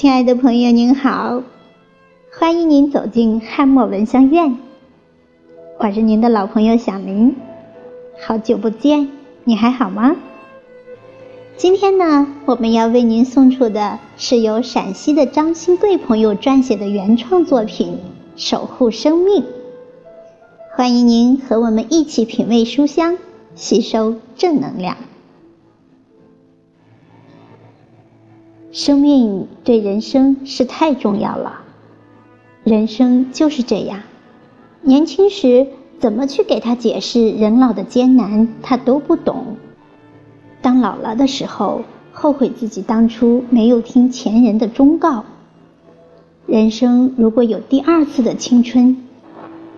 亲爱的朋友，您好，欢迎您走进汉墨闻香院，我是您的老朋友小明，好久不见，你还好吗？今天呢，我们要为您送出的是由陕西的张新贵朋友撰写的原创作品《守护生命》，欢迎您和我们一起品味书香，吸收正能量。生命对人生是太重要了，人生就是这样。年轻时怎么去给他解释人老的艰难，他都不懂。当老了的时候，后悔自己当初没有听前人的忠告。人生如果有第二次的青春，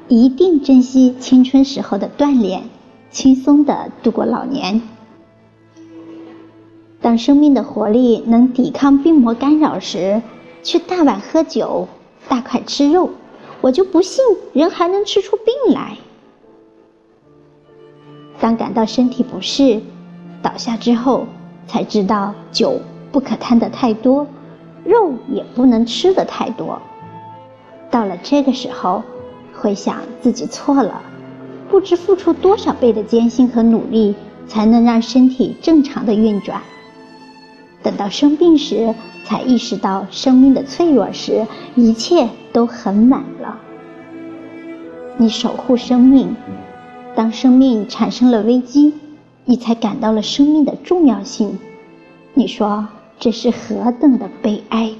一定珍惜青春时候的锻炼，轻松的度过老年。当生命的活力能抵抗病魔干扰时，去大碗喝酒，大块吃肉，我就不信人还能吃出病来。当感到身体不适，倒下之后，才知道酒不可贪得太多，肉也不能吃得太多。到了这个时候，回想自己错了，不知付出多少倍的艰辛和努力，才能让身体正常的运转。等到生病时，才意识到生命的脆弱时，一切都很晚了。你守护生命，当生命产生了危机，你才感到了生命的重要性。你说这是何等的悲哀？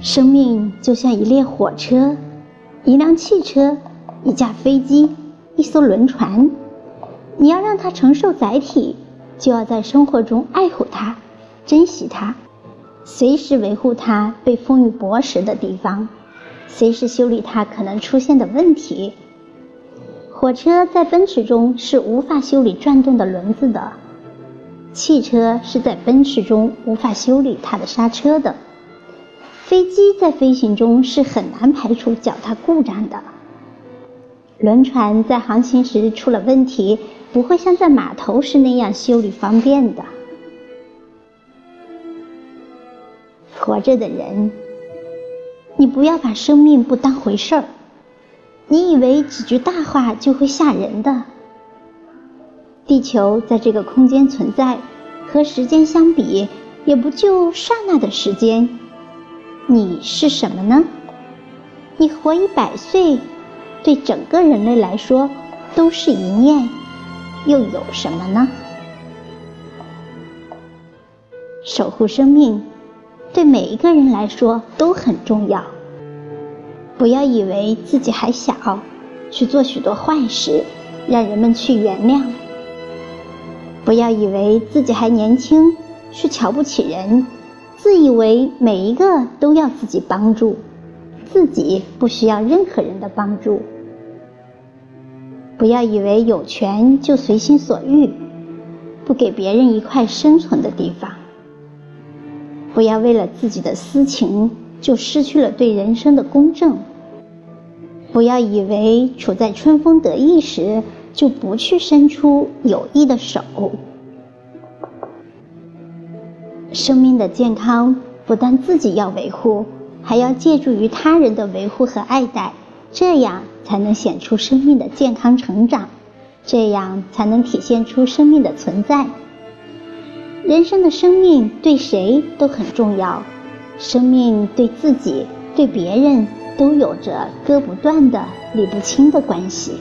生命就像一列火车、一辆汽车、一架飞机、一艘轮船。你要让它承受载体，就要在生活中爱护它，珍惜它，随时维护它被风雨剥蚀的地方，随时修理它可能出现的问题。火车在奔驰中是无法修理转动的轮子的，汽车是在奔驰中无法修理它的刹车的，飞机在飞行中是很难排除脚踏故障的，轮船在航行时出了问题。不会像在码头时那样修理方便的。活着的人，你不要把生命不当回事儿。你以为几句大话就会吓人的？地球在这个空间存在，和时间相比，也不就刹那的时间。你是什么呢？你活一百岁，对整个人类来说都是一念。又有什么呢？守护生命，对每一个人来说都很重要。不要以为自己还小，去做许多坏事，让人们去原谅。不要以为自己还年轻，去瞧不起人，自以为每一个都要自己帮助，自己不需要任何人的帮助。不要以为有权就随心所欲，不给别人一块生存的地方。不要为了自己的私情就失去了对人生的公正。不要以为处在春风得意时就不去伸出友谊的手。生命的健康不但自己要维护，还要借助于他人的维护和爱戴。这样才能显出生命的健康成长，这样才能体现出生命的存在。人生的生命对谁都很重要，生命对自己、对别人都有着割不断的、理不清的关系。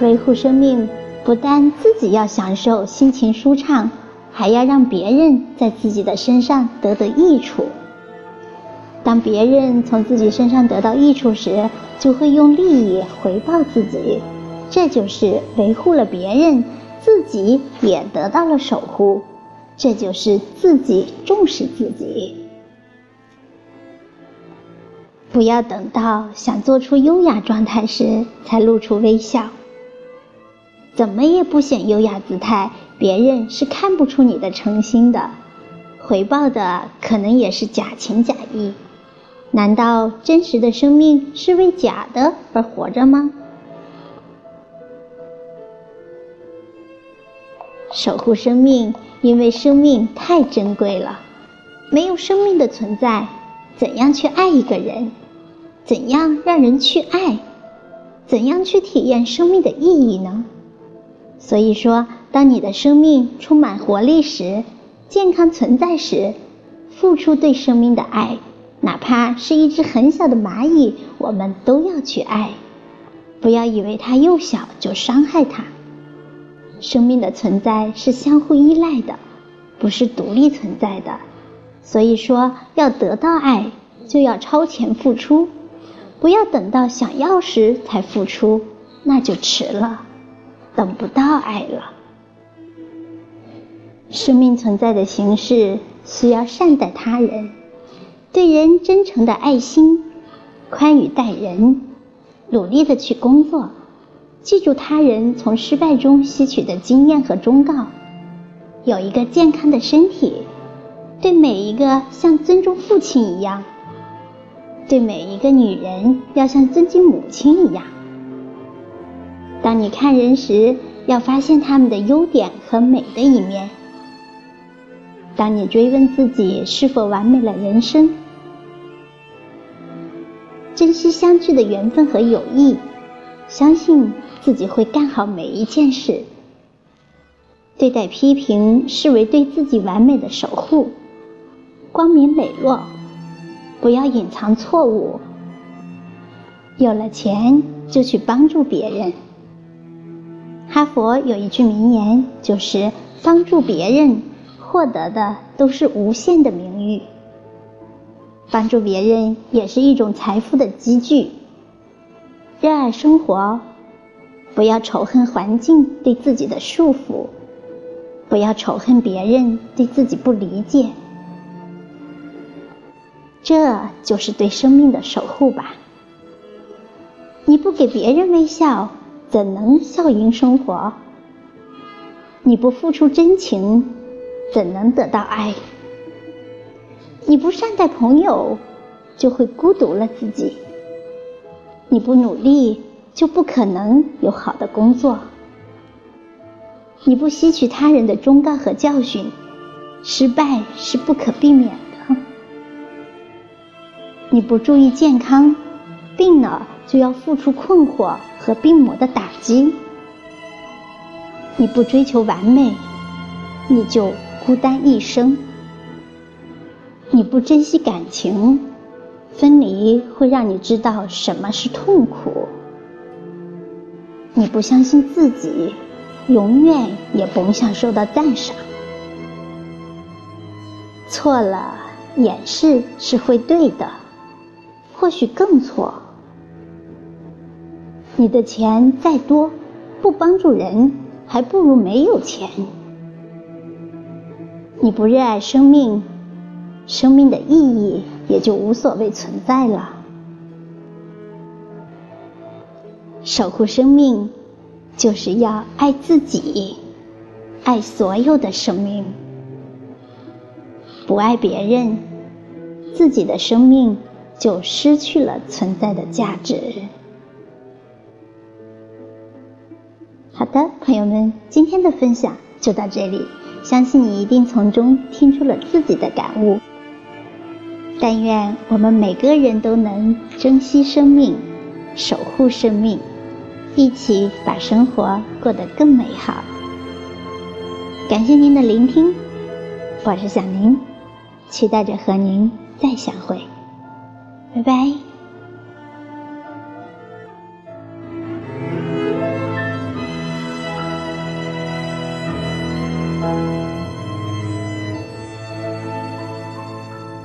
维护生命，不但自己要享受心情舒畅，还要让别人在自己的身上得得益处。当别人从自己身上得到益处时，就会用利益回报自己，这就是维护了别人，自己也得到了守护，这就是自己重视自己。不要等到想做出优雅状态时才露出微笑，怎么也不显优雅姿态，别人是看不出你的诚心的，回报的可能也是假情假意。难道真实的生命是为假的而活着吗？守护生命，因为生命太珍贵了。没有生命的存在，怎样去爱一个人？怎样让人去爱？怎样去体验生命的意义呢？所以说，当你的生命充满活力时，健康存在时，付出对生命的爱，哪怕是一只很小的蚂蚁，我们都要去爱。不要以为它幼小就伤害它。生命的存在是相互依赖的，不是独立存在的。所以说，要得到爱，就要超前付出，不要等到想要时才付出，那就迟了，等不到爱了。生命存在的形式需要善待他人，对人真诚的爱心，宽裕待人，努力的去工作，记住他人从失败中吸取的经验和忠告，有一个健康的身体，对每一个像尊重父亲一样，对每一个女人要像尊敬母亲一样。当你看人时，要发现他们的优点和美的一面。当你追问自己是否完美了人生，惜相聚的缘分和友谊，相信自己会干好每一件事。对待批评视为对自己完美的守护，光明磊落，不要隐藏错误。有了钱就去帮助别人。哈佛有一句名言，就是帮助别人。获得的都是无限的名誉，帮助别人也是一种财富的积聚。热爱生活，不要仇恨环境对自己的束缚，不要仇恨别人对自己不理解，这就是对生命的守护吧。你不给别人微笑，怎能笑迎生活？你不付出真情。怎能得到爱？你不善待朋友，就会孤独了自己；你不努力，就不可能有好的工作；你不吸取他人的忠告和教训，失败是不可避免的；你不注意健康，病了就要付出困惑和病魔的打击；你不追求完美，你就。孤单一生，你不珍惜感情，分离会让你知道什么是痛苦。你不相信自己，永远也甭想受到赞赏。错了，掩饰是会对的，或许更错。你的钱再多，不帮助人，还不如没有钱。你不热爱生命，生命的意义也就无所谓存在了。守护生命，就是要爱自己，爱所有的生命。不爱别人，自己的生命就失去了存在的价值。好的，朋友们，今天的分享就到这里。相信你一定从中听出了自己的感悟。但愿我们每个人都能珍惜生命，守护生命，一起把生活过得更美好。感谢您的聆听，我是小宁，期待着和您再相会，拜拜。